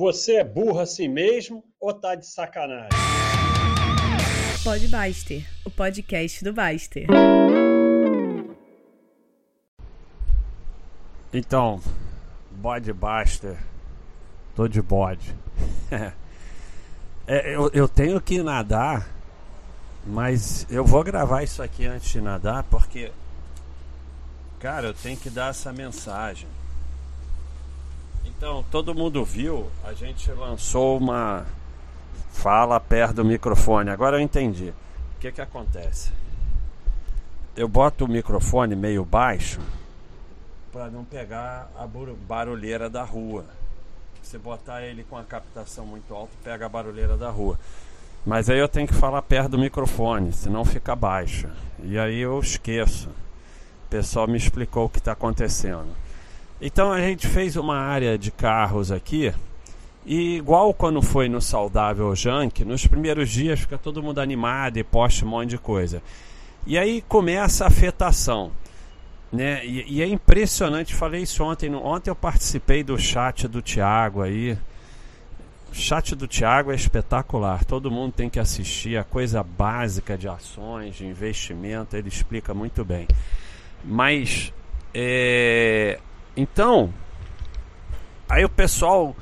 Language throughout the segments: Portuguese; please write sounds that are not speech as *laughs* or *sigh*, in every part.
Você é burro assim mesmo ou tá de sacanagem? Pode Baster, o podcast do Baster. Então, bode Baster, tô de bode. *laughs* é, eu, eu tenho que nadar, mas eu vou gravar isso aqui antes de nadar porque, cara, eu tenho que dar essa mensagem. Então, todo mundo viu, a gente lançou uma fala perto do microfone. Agora eu entendi. O que que acontece? Eu boto o microfone meio baixo para não pegar a barulheira da rua. Se botar ele com a captação muito alta, pega a barulheira da rua. Mas aí eu tenho que falar perto do microfone, senão fica baixo. E aí eu esqueço. O pessoal me explicou o que está acontecendo. Então a gente fez uma área de carros aqui. E igual quando foi no Saudável Junk, nos primeiros dias fica todo mundo animado e posta um monte de coisa. E aí começa a afetação. Né? E, e é impressionante, falei isso ontem. Ontem eu participei do chat do Tiago aí. O chat do Tiago é espetacular. Todo mundo tem que assistir a coisa básica de ações, de investimento. Ele explica muito bem. Mas é, então, aí o pessoal,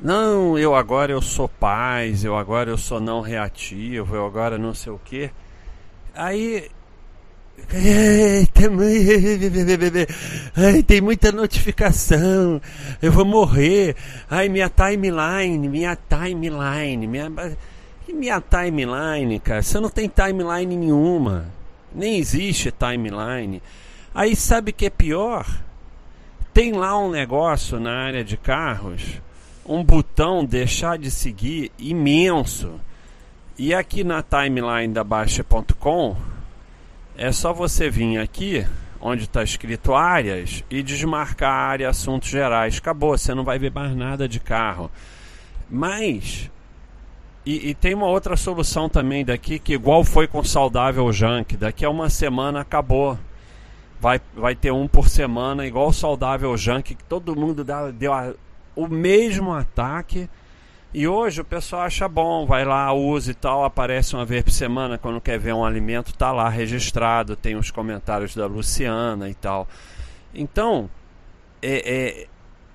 não, eu agora eu sou paz, eu agora eu sou não reativo, eu agora não sei o que. Aí *laughs* Ai, tem muita notificação. Eu vou morrer. Ai, minha timeline, minha timeline, minha minha timeline, cara. Você não tem timeline nenhuma. Nem existe timeline. Aí sabe que é pior? Tem lá um negócio na área de carros, um botão deixar de seguir imenso. E aqui na timeline da Baixa.com é só você vir aqui onde está escrito áreas e desmarcar a área assuntos gerais. Acabou, você não vai ver mais nada de carro. Mas e, e, tem uma outra solução também daqui que igual foi com saudável junk, daqui a uma semana acabou vai, vai ter um por semana, igual o saudável junk, que todo mundo dá, deu a, o mesmo ataque. E hoje o pessoal acha bom, vai lá, usa e tal, aparece uma vez por semana quando quer ver um alimento, tá lá registrado, tem os comentários da Luciana e tal. Então, é, é,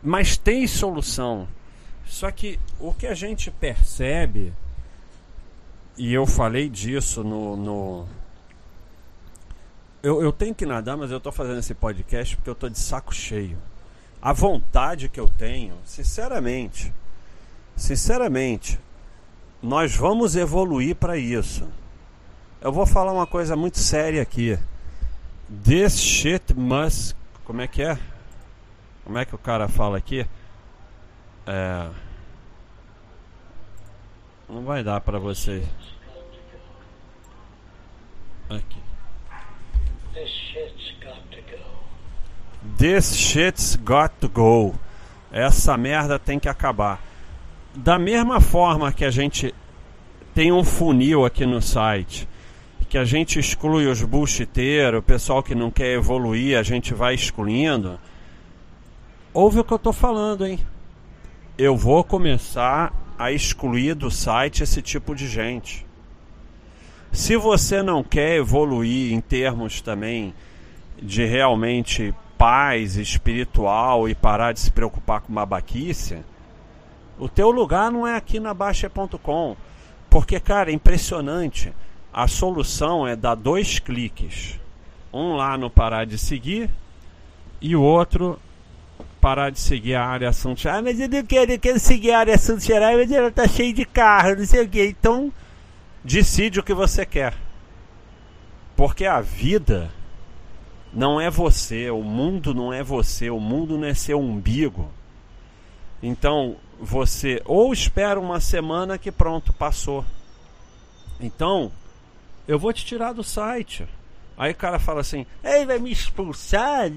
mas tem solução. Só que o que a gente percebe, e eu falei disso no, no, eu, eu tenho que nadar, mas eu estou fazendo esse podcast porque eu estou de saco cheio. A vontade que eu tenho, sinceramente, sinceramente, nós vamos evoluir para isso. Eu vou falar uma coisa muito séria aqui. This shit must. Como é que é? Como é que o cara fala aqui? É. Não vai dar para vocês. Aqui. This shit's got to go. Essa merda tem que acabar. Da mesma forma que a gente tem um funil aqui no site, que a gente exclui os bullshiteiros, o pessoal que não quer evoluir, a gente vai excluindo. Ouve o que eu tô falando, hein? Eu vou começar a excluir do site esse tipo de gente. Se você não quer evoluir em termos também de realmente paz espiritual e parar de se preocupar com babaquice, o teu lugar não é aqui na Baixa.com. Porque, cara, é impressionante. A solução é dar dois cliques. Um lá no parar de seguir e o outro parar de seguir a área gerais. Ah, mas eu não quero, eu quero seguir a área assuntos gerais, mas ela tá cheia de carro, não sei o que. Então Decide o que você quer. Porque a vida não é você, o mundo não é você, o mundo não é seu umbigo. Então, você ou espera uma semana que pronto, passou. Então, eu vou te tirar do site. Aí o cara fala assim: Ei, vai me expulsar?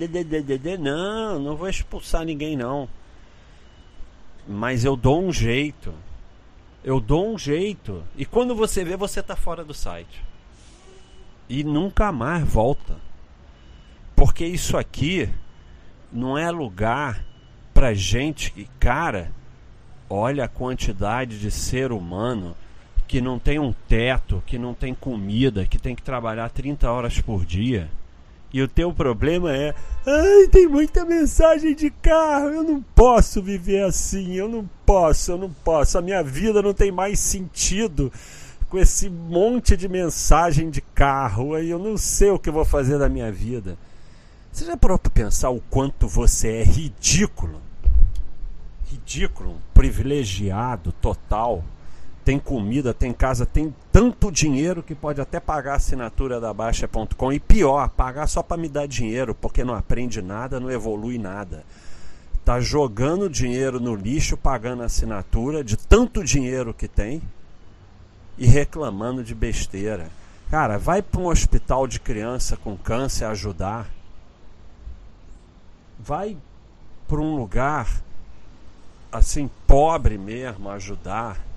Não, não vou expulsar ninguém, não. Mas eu dou um jeito. Eu dou um jeito. E quando você vê, você está fora do site. E nunca mais volta. Porque isso aqui não é lugar pra gente que, cara, olha a quantidade de ser humano que não tem um teto, que não tem comida, que tem que trabalhar 30 horas por dia. E o teu problema é: ai, tem muita mensagem de carro, eu não posso viver assim, eu não posso, eu não posso, a minha vida não tem mais sentido com esse monte de mensagem de carro, aí eu não sei o que eu vou fazer da minha vida. Você já parou para pensar o quanto você é ridículo? Ridículo, privilegiado total tem comida, tem casa, tem tanto dinheiro que pode até pagar a assinatura da Baixa.com. E pior, pagar só para me dar dinheiro, porque não aprende nada, não evolui nada. Tá jogando dinheiro no lixo, pagando assinatura de tanto dinheiro que tem e reclamando de besteira. Cara, vai para um hospital de criança com câncer ajudar. Vai para um lugar assim pobre mesmo ajudar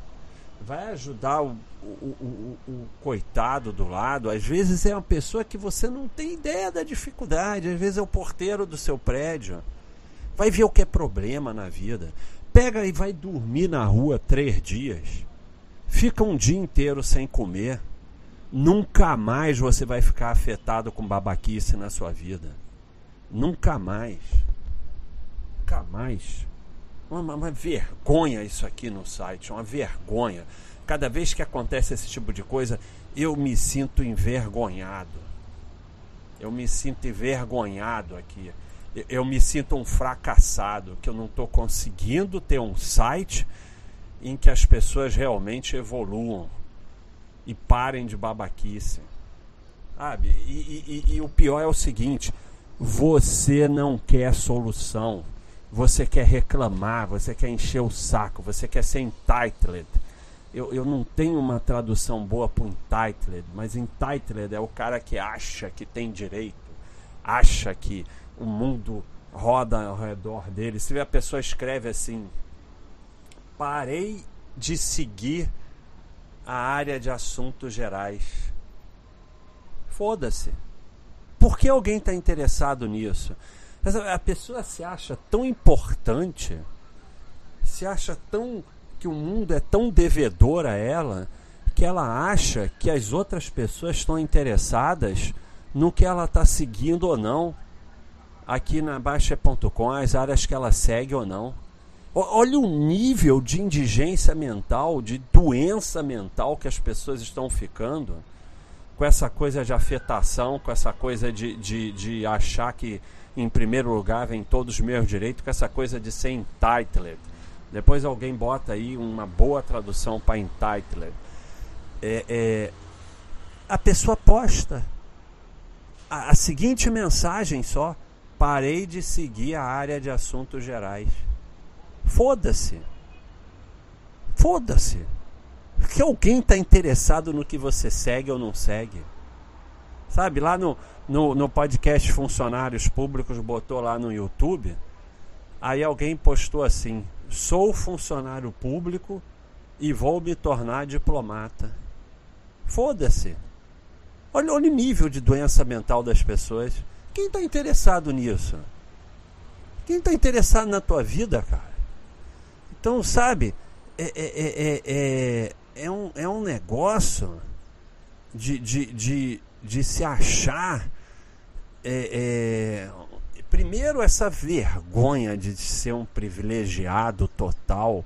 vai ajudar o, o, o, o, coitado do lado. Às vezes é uma pessoa que você não tem ideia da dificuldade, às vezes é o porteiro do seu prédio. Vai ver o que é problema na vida. Pega e vai dormir na rua três dias. Fica um dia inteiro sem comer. Nunca mais você vai ficar afetado com babaquice na sua vida. Nunca mais. Nunca mais. Uma, uma, vergonha isso aqui no site, uma vergonha. Cada vez que acontece esse tipo de coisa, eu me sinto envergonhado. Eu me sinto envergonhado aqui. Eu me sinto um fracassado, que eu não estou conseguindo ter um site em que as pessoas realmente evoluam e parem de babaquice. Sabe? E, e, e, e o pior é o seguinte: você não quer solução você quer reclamar, você quer encher o saco, você quer ser entitled. Eu, eu não tenho uma tradução boa para entitled, mas entitled é o cara que acha que tem direito, acha que o mundo roda ao redor dele. Se a pessoa escreve assim: parei de seguir a área de assuntos gerais. Foda-se. Por que alguém está interessado nisso? Mas a pessoa se acha tão importante, se acha tão que o mundo é tão devedor a ela, que ela acha que as outras pessoas estão interessadas no que ela está seguindo ou não aqui na Baixa.com, as áreas que ela segue ou não. Olha o nível de indigência mental, de doença mental que as pessoas estão ficando com essa coisa de afetação, com essa coisa de, de, de achar que em primeiro lugar, vem todos os meus direitos, com essa coisa de ser entitled. Depois alguém bota aí uma boa tradução para entitled. É, é, a pessoa posta a, a seguinte mensagem só: parei de seguir a área de assuntos gerais. Foda-se. Foda-se. Que alguém está interessado no que você segue ou não segue. Sabe, lá no, no, no podcast Funcionários Públicos, botou lá no YouTube. Aí alguém postou assim: sou funcionário público e vou me tornar diplomata. Foda-se. Olha, olha o nível de doença mental das pessoas. Quem está interessado nisso? Quem está interessado na tua vida, cara? Então, sabe, é, é, é, é, um, é um negócio de, de, de, de se achar é, é, primeiro essa vergonha de ser um privilegiado total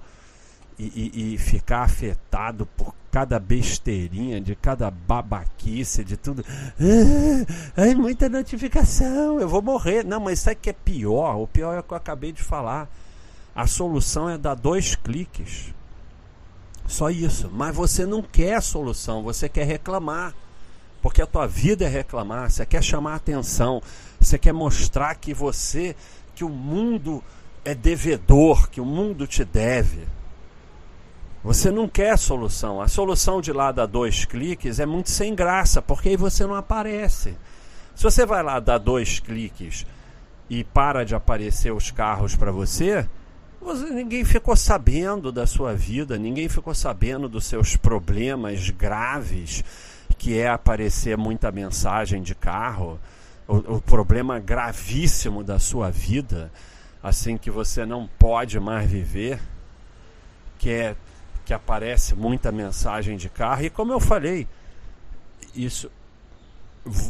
e, e, e, ficar afetado por cada besteirinha, de cada babaquice, de tudo. Ah, ai, muita notificação, eu vou morrer. Não, mas sabe que é pior? O pior é o que eu acabei de falar. A solução é dar dois cliques. Só isso. Mas você não quer solução, você quer reclamar. Porque a tua vida é reclamar, você quer chamar atenção, você quer mostrar que você, que o mundo é devedor, que o mundo te deve. Você não quer solução. A solução de lá dar dois cliques é muito sem graça, porque aí você não aparece. Se você vai lá dar dois cliques e para de aparecer os carros para você, ninguém ficou sabendo da sua vida, ninguém ficou sabendo dos seus problemas graves que é aparecer muita mensagem de carro, o, o problema gravíssimo da sua vida, assim que você não pode mais viver. que é que aparece muita mensagem de carro e como eu falei, isso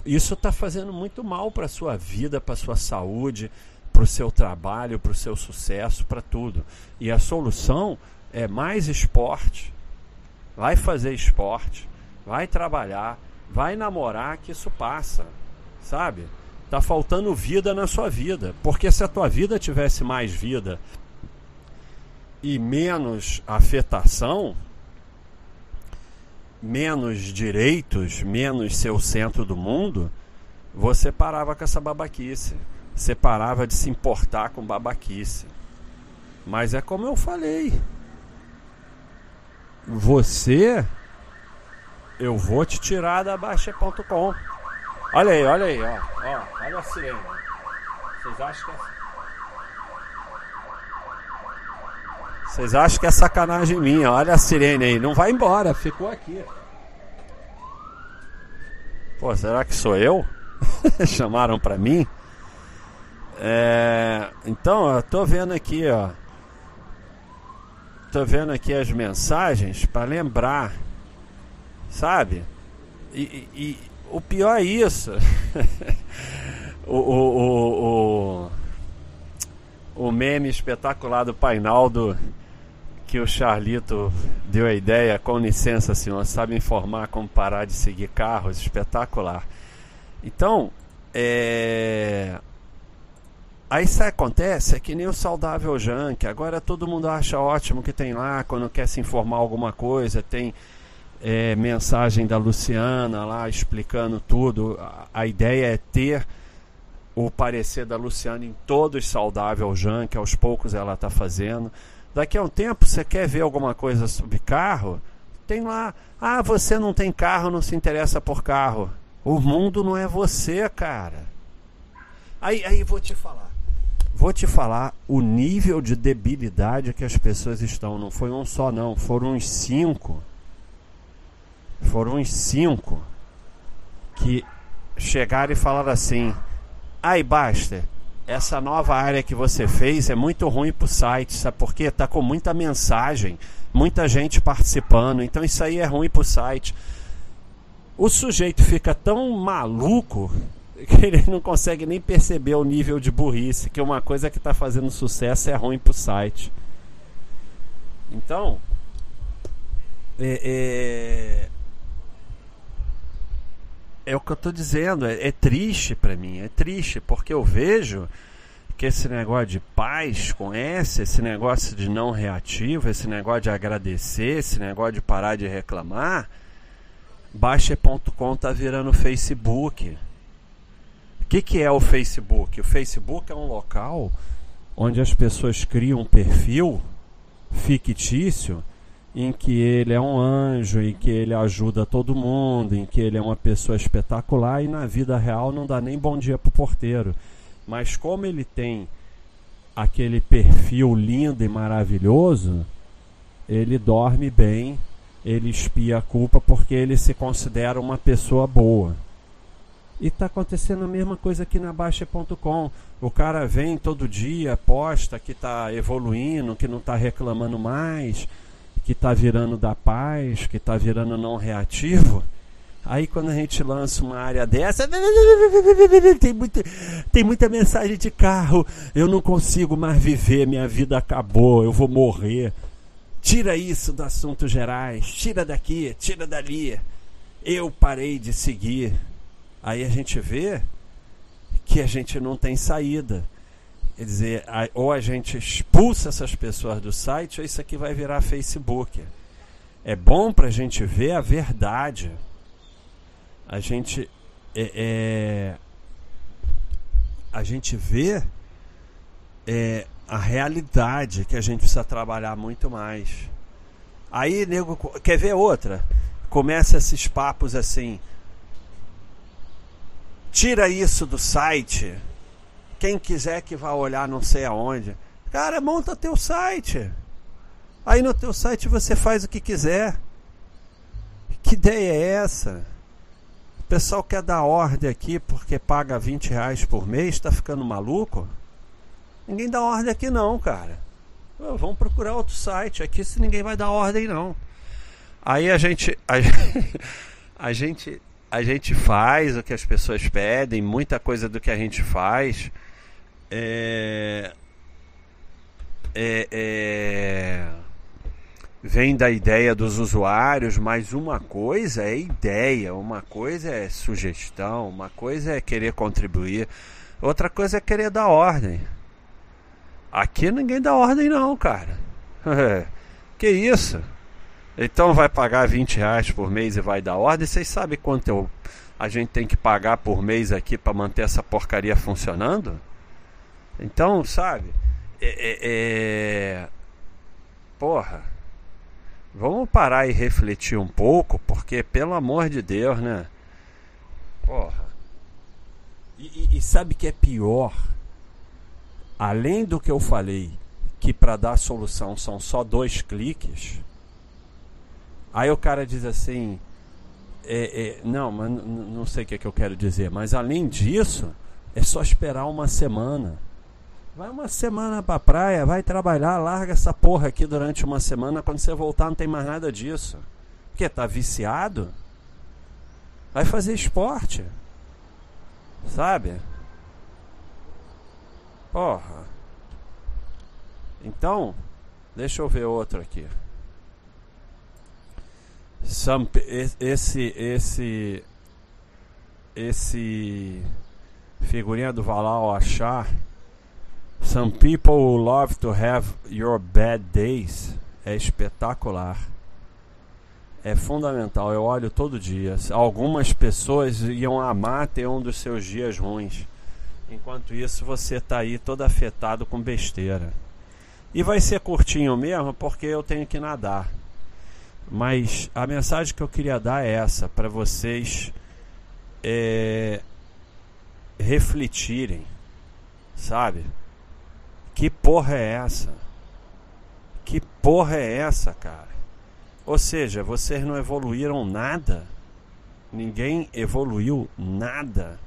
isso está fazendo muito mal para a sua vida, para a sua saúde, para o seu trabalho, para o seu sucesso, para tudo. E a solução é mais esporte. Vai fazer esporte, vai trabalhar, vai namorar, que isso passa, sabe? Tá faltando vida na sua vida, porque se a tua vida tivesse mais vida e menos afetação, menos direitos, menos seu centro do mundo, você parava com essa babaquice. Você parava de se importar com babaquice. Mas é como eu falei. Você, eu vou te tirar da Baixa.com. Olha aí, olha aí, ó. ó olha a sirene. Vocês acham que é. Vocês acham que é sacanagem minha? Olha a sirene aí. Não vai embora, ficou aqui. Pô, será que sou eu? *laughs* Chamaram pra mim? É, então, eu tô vendo aqui, ó. Tô vendo aqui as mensagens para lembrar, sabe? E, e, e, o pior é isso. *laughs* o, o, o, o, meme espetacular do Painaldo que o Charlito deu a ideia, com licença, senhor, sabe informar como parar de seguir carros, espetacular. Então, é, Aí isso acontece, é que nem o saudável junk. Agora todo mundo acha ótimo que tem lá, quando quer se informar alguma coisa, tem é, mensagem da Luciana lá explicando tudo. A, a, ideia é ter o parecer da Luciana em todos saudável junk, aos poucos ela está fazendo. Daqui a um tempo você quer ver alguma coisa sobre carro? Tem lá, ah, você não tem carro, não se interessa por carro. O mundo não é você, cara. Aí, aí vou te falar. Vou te falar o nível de debilidade que as pessoas estão. Não foi um só, não. Foram uns cinco. Foram uns cinco que chegaram e falaram assim: Aí, basta. Essa nova área que você fez é muito ruim para o site, sabe por quê? Tá com muita mensagem, muita gente participando, então isso aí é ruim para o site. O sujeito fica tão maluco *laughs* que ele não consegue nem perceber o nível de burrice, que uma coisa que está fazendo sucesso é ruim para o site. Então, é, é, é, o que eu estou dizendo, é, é triste para mim, é triste, porque eu vejo que esse negócio de paz com S, esse negócio de não reativo, esse negócio de agradecer, esse negócio de parar de reclamar, Baixa.com tá virando Facebook que, que é o Facebook? O Facebook é um local onde as pessoas criam um perfil fictício em que ele é um anjo, em que ele ajuda todo mundo, em que ele é uma pessoa espetacular e na vida real não dá nem bom dia pro porteiro. Mas como ele tem aquele perfil lindo e maravilhoso, ele dorme bem, ele espia a culpa porque ele se considera uma pessoa boa. E está acontecendo a mesma coisa aqui na Baixa.com. O cara vem todo dia, posta que está evoluindo, que não está reclamando mais, que está virando da paz, que está virando não reativo. Aí quando a gente lança uma área dessa, *laughs* tem muita, tem muita mensagem de carro. Eu não consigo mais viver, minha vida acabou, eu vou morrer. Tira isso do assunto gerais, tira daqui, tira dali. Eu parei de seguir aí a gente vê que a gente não tem saída. Quer dizer, ou a gente expulsa essas pessoas do site, ou isso aqui vai virar Facebook. É bom para a gente ver a verdade. A gente é, é a gente vê é, a realidade que a gente precisa trabalhar muito mais. Aí, nego, quer ver outra? Começa esses papos assim. Tira isso do site. Quem quiser que vá olhar não sei aonde. Cara, monta teu site. Aí no teu site você faz o que quiser. Que ideia é essa? O pessoal quer dar ordem aqui porque paga 20 reais por mês, está ficando maluco? Ninguém dá ordem aqui não, cara. vamos procurar outro site. Aqui se ninguém vai dar ordem não. Aí a gente a, *laughs* a gente a gente faz o que as pessoas pedem, muita coisa do que a gente faz é, é, é, vem da ideia dos usuários, mas uma coisa é ideia, uma coisa é sugestão, uma coisa é querer contribuir, outra coisa é querer dar ordem. Aqui ninguém dá ordem não, cara. *laughs* que isso? Então vai pagar 20 reais por mês e vai dar ordem. Vocês sabem quanto eu, a gente tem que pagar por mês aqui para manter essa porcaria funcionando? Então, sabe? É, é, é... Porra. Vamos parar e refletir um pouco, porque pelo amor de Deus, né? Porra. E, e, e sabe que é pior? além do que eu falei, que para dar solução são só dois cliques, aí o cara diz assim: é, é, não, mas não sei o que, é que eu quero dizer, mas além disso, é só esperar uma semana. Vai uma semana pra praia, vai trabalhar, larga essa porra aqui durante uma semana. Quando você voltar, não tem mais nada disso. Porque tá viciado? Vai fazer esporte. Sabe? Porra. Então, deixa eu ver outro aqui. Esse esse esse figurinha do Valal achar Some people love to have your bad days é espetacular. É fundamental, eu olho todo dia. Algumas pessoas iam amar ter um dos seus dias ruins. Enquanto isso, você está aí todo afetado com besteira. E vai ser curtinho mesmo, porque eu tenho que nadar. Mas a mensagem que eu queria dar é essa, para vocês é, refletirem, sabe? Que porra é essa? Que porra é essa, cara? Ou seja, vocês não evoluíram nada. Ninguém evoluiu nada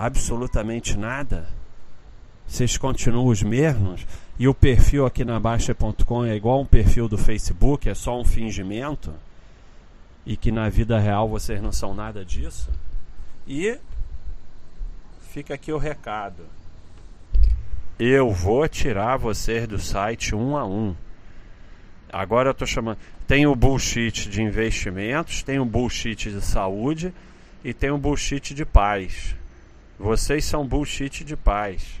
absolutamente nada? Vocês continuam os mesmos? E o perfil aqui na Baixa.com é igual um perfil do Facebook, é só um fingimento? E que na vida real vocês não são nada disso? E fica aqui o recado. Eu vou tirar vocês do site um a um. Agora eu estou chamando. Tem o bullshit de investimentos, tem o bullshit de saúde e tem o bullshit de paz. Vocês são bullshit de paz.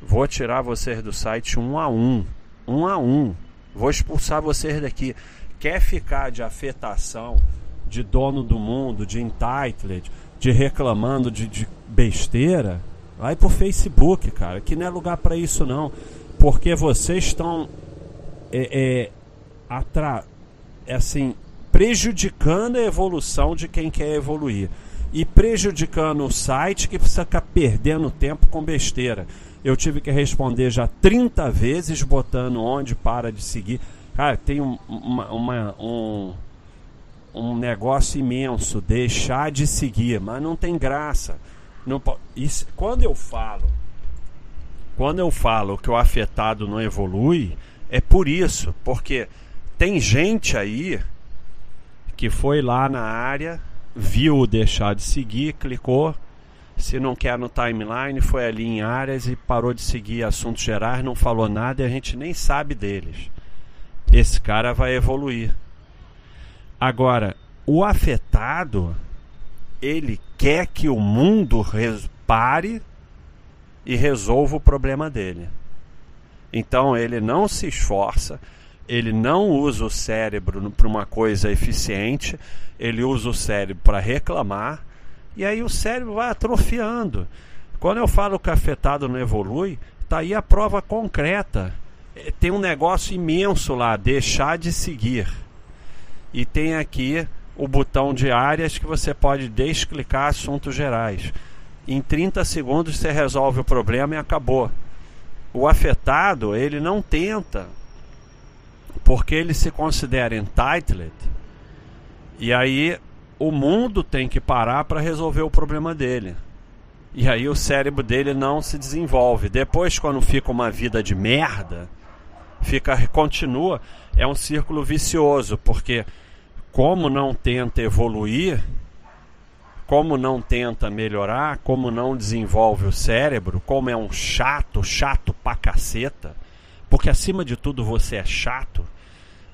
Vou tirar vocês do site um a um. Um a um. Vou expulsar vocês daqui. Quer ficar de afetação, de dono do mundo, de entitled, de reclamando de, de besteira? Vai pro Facebook, cara, que não é lugar para isso não. Porque vocês estão é, é, atra é assim, prejudicando a evolução de quem quer evoluir e prejudicando o site que precisa ficar perdendo tempo com besteira. Eu tive que responder já 30 vezes botando onde para de seguir. Cara, tem um, uma, uma, um, um negócio imenso, deixar de seguir, mas não tem graça. Não, isso, quando eu falo, quando eu falo que o afetado não evolui, é por isso, porque tem gente aí que foi lá na área viu deixar de seguir, clicou. Se não quer no timeline, foi ali em áreas e parou de seguir assuntos gerais, não falou nada e a gente nem sabe deles. Esse cara vai evoluir. Agora, o afetado, ele quer que o mundo pare e resolva o problema dele. Então ele não se esforça, ele não usa o cérebro para uma coisa eficiente, ele usa o cérebro para reclamar, e aí o cérebro vai atrofiando. Quando eu falo que afetado não evolui, tá aí a prova concreta. É, tem um negócio imenso lá, deixar de seguir. E tem aqui o botão de áreas que você pode desclicar assuntos gerais. Em 30 segundos você resolve o problema e acabou. O afetado, ele não tenta porque ele se considera entitled e aí o mundo tem que parar para resolver o problema dele. E aí o cérebro dele não se desenvolve. Depois, quando fica uma vida de merda, fica continua, é um círculo vicioso, porque como não tenta evoluir, como não tenta melhorar, como não desenvolve o cérebro, como é um chato, chato pra caceta, porque acima de tudo você é chato,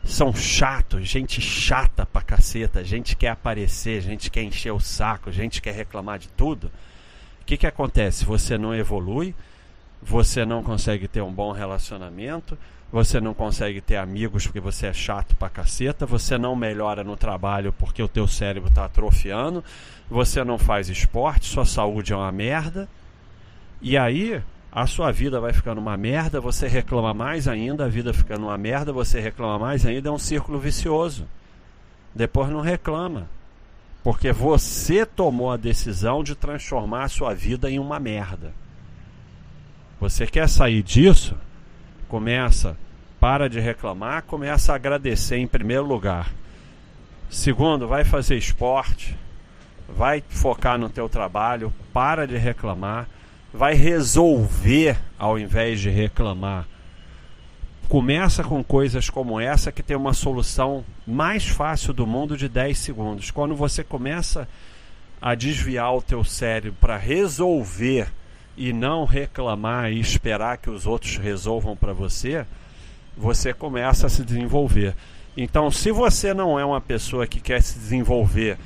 são chatos, gente chata pra caceta, gente quer aparecer, gente quer encher o saco, gente quer reclamar de tudo. O que, que acontece? Você não evolui, você não consegue ter um bom relacionamento, você não consegue ter amigos porque você é chato pra caceta, você não melhora no trabalho porque o teu cérebro está atrofiando, você não faz esporte, sua saúde é uma merda. E aí, a sua vida vai ficando uma merda, você reclama mais ainda, a vida ficando uma merda, você reclama mais ainda, é um círculo vicioso. Depois não reclama. Porque você tomou a decisão de transformar a sua vida em uma merda. Você quer sair disso? Começa, para de reclamar, começa a agradecer em primeiro lugar. Segundo, vai fazer esporte, vai focar no teu trabalho, para de reclamar, vai resolver ao invés de reclamar. Começa com coisas como essa que tem uma solução mais fácil do mundo de 10 segundos. Quando você começa a desviar o teu cérebro para resolver e não reclamar e esperar que os outros resolvam para você, você começa a se desenvolver. Então, se você não é uma pessoa que quer se desenvolver,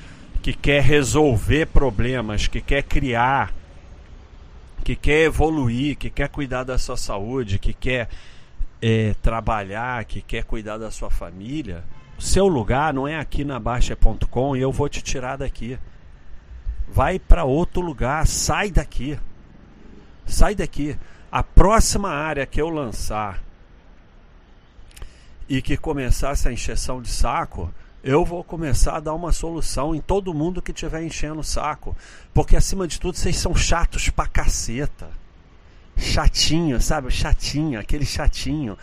que quer resolver problemas, que quer criar, que quer evoluir, que quer cuidar da sua saúde, que quer é, trabalhar, que quer cuidar da sua família, seu lugar não é aqui na Baixa.com e eu vou te tirar daqui. Vai para outro lugar, sai daqui. Sai daqui. A próxima área que eu lançar e que começar essa encheção de saco, eu vou começar a dar uma solução em todo mundo que estiver enchendo o saco. Porque acima de tudo vocês são chatos pra caceta. Chatinho, sabe? Chatinho, aquele chatinho.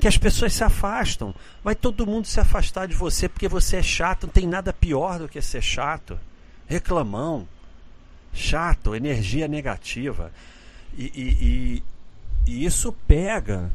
Que as pessoas se afastam. Vai todo mundo se afastar de você porque você é chato. Não tem nada pior do que ser chato. Reclamão. Chato, energia negativa. E, e, e, e isso pega.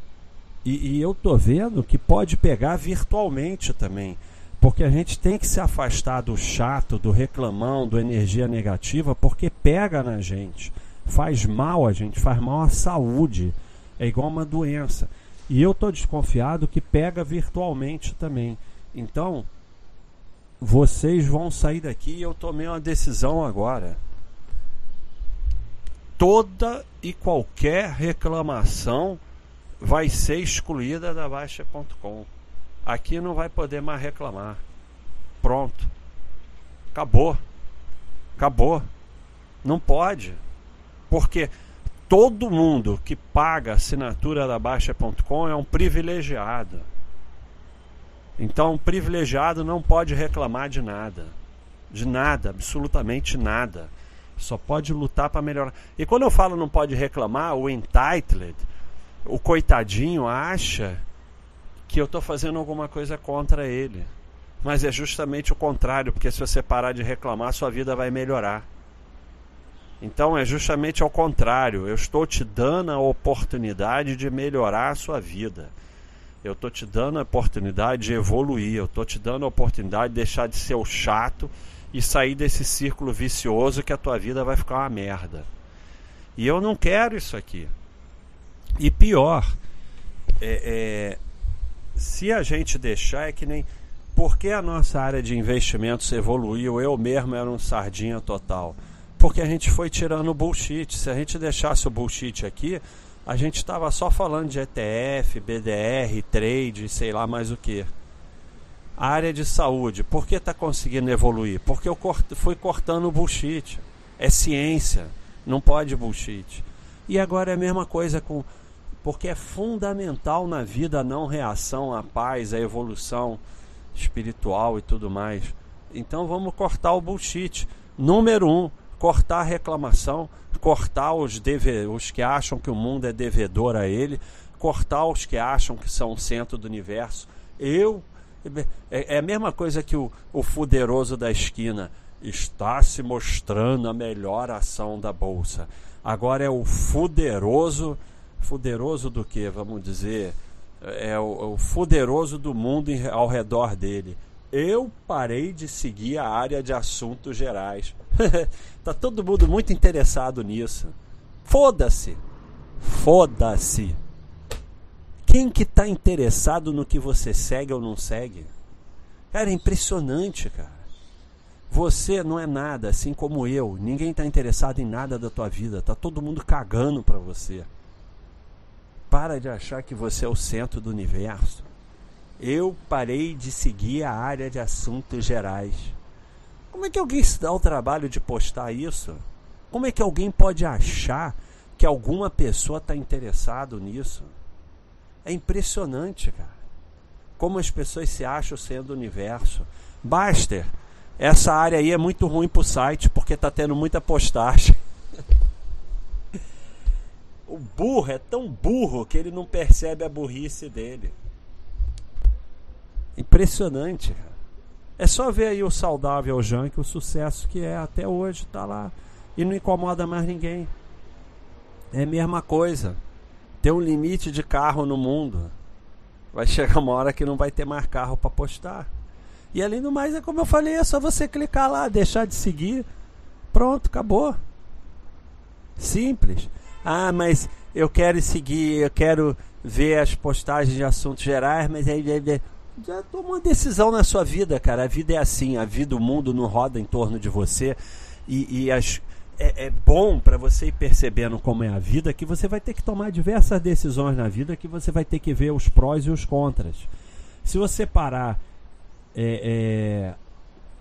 E, e eu tô vendo que pode pegar virtualmente também. Porque a gente tem que se afastar do chato, do reclamão, do energia negativa, porque pega na gente. Faz mal a gente, faz mal à saúde. É igual uma doença. E eu tô desconfiado que pega virtualmente também. Então, vocês vão sair daqui e eu tomei uma decisão agora toda e qualquer reclamação vai ser excluída da Baixa.com. Aqui não vai poder mais reclamar. Pronto. Acabou. Acabou. Não pode. Porque todo mundo que paga assinatura da Baixa.com é um privilegiado. Então, um privilegiado não pode reclamar de nada. De nada, absolutamente nada. Só pode lutar para melhorar. E quando eu falo não pode reclamar, o entitled, o coitadinho acha que eu estou fazendo alguma coisa contra ele. Mas é justamente o contrário, porque se você parar de reclamar, sua vida vai melhorar. Então é justamente ao contrário. Eu estou te dando a oportunidade de melhorar a sua vida. Eu estou te dando a oportunidade de evoluir. Eu estou te dando a oportunidade de deixar de ser o chato e sair desse círculo vicioso que a tua vida vai ficar uma merda. E eu não quero isso aqui. E pior, é, é, se a gente deixar, é que nem. Por que a nossa área de investimentos evoluiu? Eu mesmo era um sardinha total. Porque a gente foi tirando o bullshit. Se a gente deixasse o bullshit aqui, a gente estava só falando de ETF, BDR, trade, sei lá mais o que. A área de saúde, por que está conseguindo evoluir? Porque eu fui cortando o bullshit. É ciência, não pode bullshit. E agora é a mesma coisa com. Porque é fundamental na vida a não reação, a paz, a evolução espiritual e tudo mais. Então vamos cortar o bullshit. Número um, cortar a reclamação, cortar os, deve, os que acham que o mundo é devedor a ele, cortar os que acham que são o centro do universo. Eu é, é a mesma coisa que o, o fuderoso da esquina. está se mostrando a melhor ação da bolsa. Agora é o fuderoso, fuderoso do que, vamos dizer, é o, é o fuderoso do mundo ao redor dele. Eu parei de seguir a área de assuntos gerais. *laughs* tá todo mundo muito interessado nisso. Foda-se. Foda-se. Quem que tá interessado no que você segue ou não segue? Cara, é impressionante, cara. Você não é nada, assim como eu. Ninguém está interessado em nada da tua vida. Tá todo mundo cagando para você. Para de achar que você é o centro do universo. Eu parei de seguir a área de assuntos gerais. Como é que alguém se dá o trabalho de postar isso? Como é que alguém pode achar que alguma pessoa está interessado nisso? É impressionante, cara. Como as pessoas se acham sendo o universo. Baster, essa área aí é muito ruim para o site porque está tendo muita postagem. O burro é tão burro que ele não percebe a burrice dele. Impressionante. É só ver aí o saudável Junk, o sucesso que é até hoje, tá lá. E não incomoda mais ninguém. É a mesma coisa. Tem um limite de carro no mundo. Vai chegar uma hora que não vai ter mais carro para postar. E além do mais, é como eu falei, é só você clicar lá, deixar de seguir. Pronto, acabou. Simples. Ah, mas eu quero seguir, eu quero ver as postagens de assuntos gerais, mas aí já toma uma decisão na sua vida, cara. A vida é assim, a vida, o mundo não roda em torno de você. E, e as, é, é bom para você ir percebendo como é a vida que você vai ter que tomar diversas decisões na vida que você vai ter que ver os prós e os contras. Se você parar é,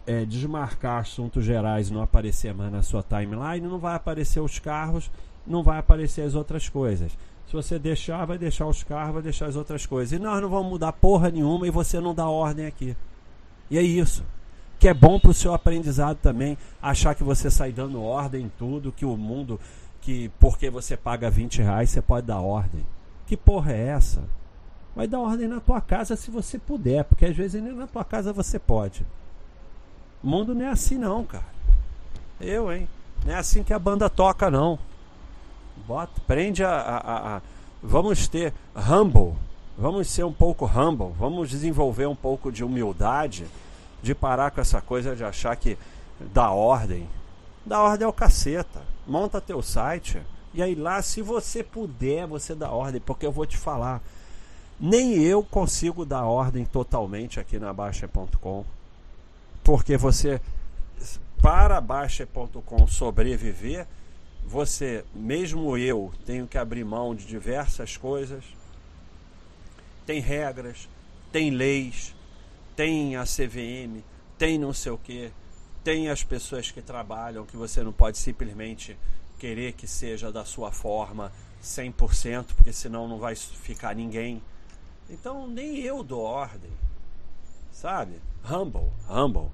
é, é, desmarcar assuntos gerais não aparecer mais na sua timeline, não vai aparecer os carros, não vai aparecer as outras coisas. Se você deixar, vai deixar os carros, vai deixar as outras coisas. E nós não vamos mudar porra nenhuma e você não dá ordem aqui. E é isso. Que é bom para o seu aprendizado também, achar que você sai dando ordem em tudo, que o mundo, que porque você paga 20 reais, você pode dar ordem. Que porra é essa? Vai dar ordem na tua casa se você puder, porque às vezes nem na tua casa você pode. O mundo não é assim não, cara. Eu, hein? Não é assim que a banda toca, não. Bota, prende a, a, a, Vamos ter humble. Vamos ser um pouco humble. Vamos desenvolver um pouco de humildade. De parar com essa coisa de achar que dá ordem. Dá ordem ao caceta. Monta teu site. E aí lá, se você puder, você dá ordem. Porque eu vou te falar nem eu consigo dar ordem totalmente aqui na Baixa.com. Porque você, para Baixa.com sobreviver, você, mesmo eu, tenho que abrir mão de diversas coisas. Tem regras, tem leis, tem a CVM, tem não sei o que, tem as pessoas que trabalham que você não pode simplesmente querer que seja da sua forma 100%, porque senão não vai ficar ninguém. Então nem eu dou ordem. Sabe? Humble, humble.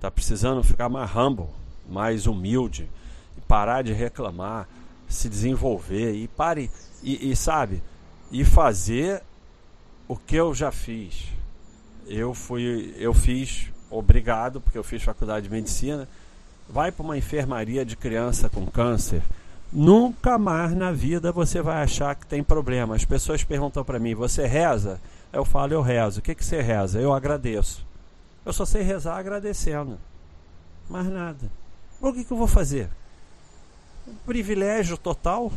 Tá precisando ficar mais humble, mais humilde, e parar de reclamar, se desenvolver e pare e, e sabe, e fazer o que eu já fiz. Eu fui, eu fiz, obrigado, porque eu fiz faculdade de medicina. Vai para uma enfermaria de criança com câncer Nunca mais na vida você vai achar que tem problema. As pessoas perguntam para mim: você reza? Eu falo: eu rezo. O que, que você reza? Eu agradeço. Eu só sei rezar agradecendo. Mais nada. O que, que eu vou fazer? Privilégio total.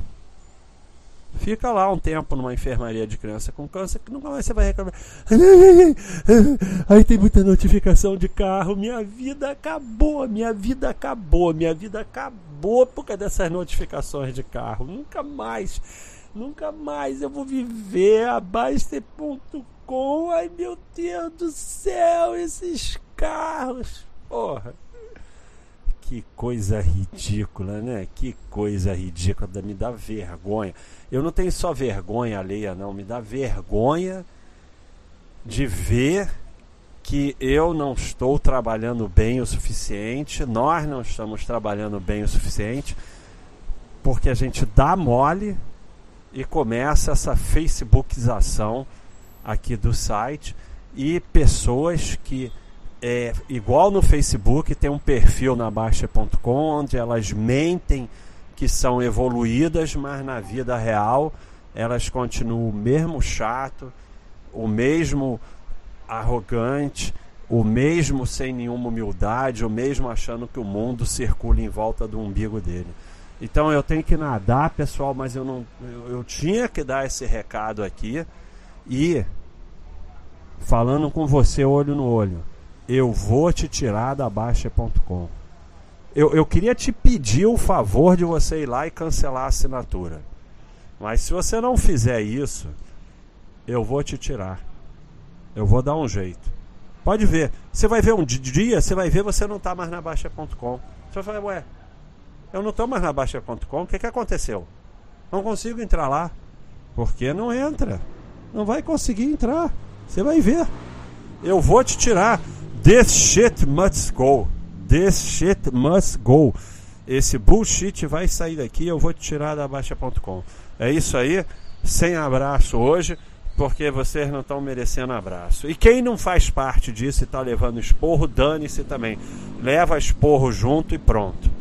Fica lá um tempo numa enfermaria de criança com câncer que nunca mais você vai reclamar. *laughs* Aí tem muita notificação de carro. Minha vida acabou, minha vida acabou, minha vida acabou por causa dessas notificações de carro. Nunca mais, nunca mais eu vou viver a. Ai meu Deus do céu, esses carros. Porra. Que coisa ridícula, né? Que coisa ridícula, me dá vergonha. Eu não tenho só vergonha alheia, não, me dá vergonha de ver que eu não estou trabalhando bem o suficiente, nós não estamos trabalhando bem o suficiente, porque a gente dá mole e começa essa facebookização aqui do site e pessoas que é, igual no Facebook, tem um perfil na Baixa.com onde elas mentem que são evoluídas, mas na vida real elas continuam o mesmo chato, o mesmo arrogante, o mesmo sem nenhuma humildade, o mesmo achando que o mundo circula em volta do umbigo dele. Então eu tenho que nadar, pessoal, mas eu não eu, eu tinha que dar esse recado aqui e falando com você olho no olho, eu vou te tirar da baixa.com. Eu, eu queria te pedir o favor de você ir lá e cancelar a assinatura. Mas se você não fizer isso, eu vou te tirar. Eu vou dar um jeito. Pode ver. Você vai ver um dia, você vai ver, você não está mais na Baixa.com. Você vai falar, ué, eu não estou mais na Baixa.com, o que, que aconteceu? Não consigo entrar lá. Porque não entra. Não vai conseguir entrar. Você vai ver. Eu vou te tirar. This shit must go. This shit must go. Esse bullshit vai sair daqui. Eu vou te tirar da Baixa.com. É isso aí. Sem abraço hoje. Porque vocês não estão merecendo abraço. E quem não faz parte disso e está levando esporro, dane-se também. Leva esporro junto e pronto.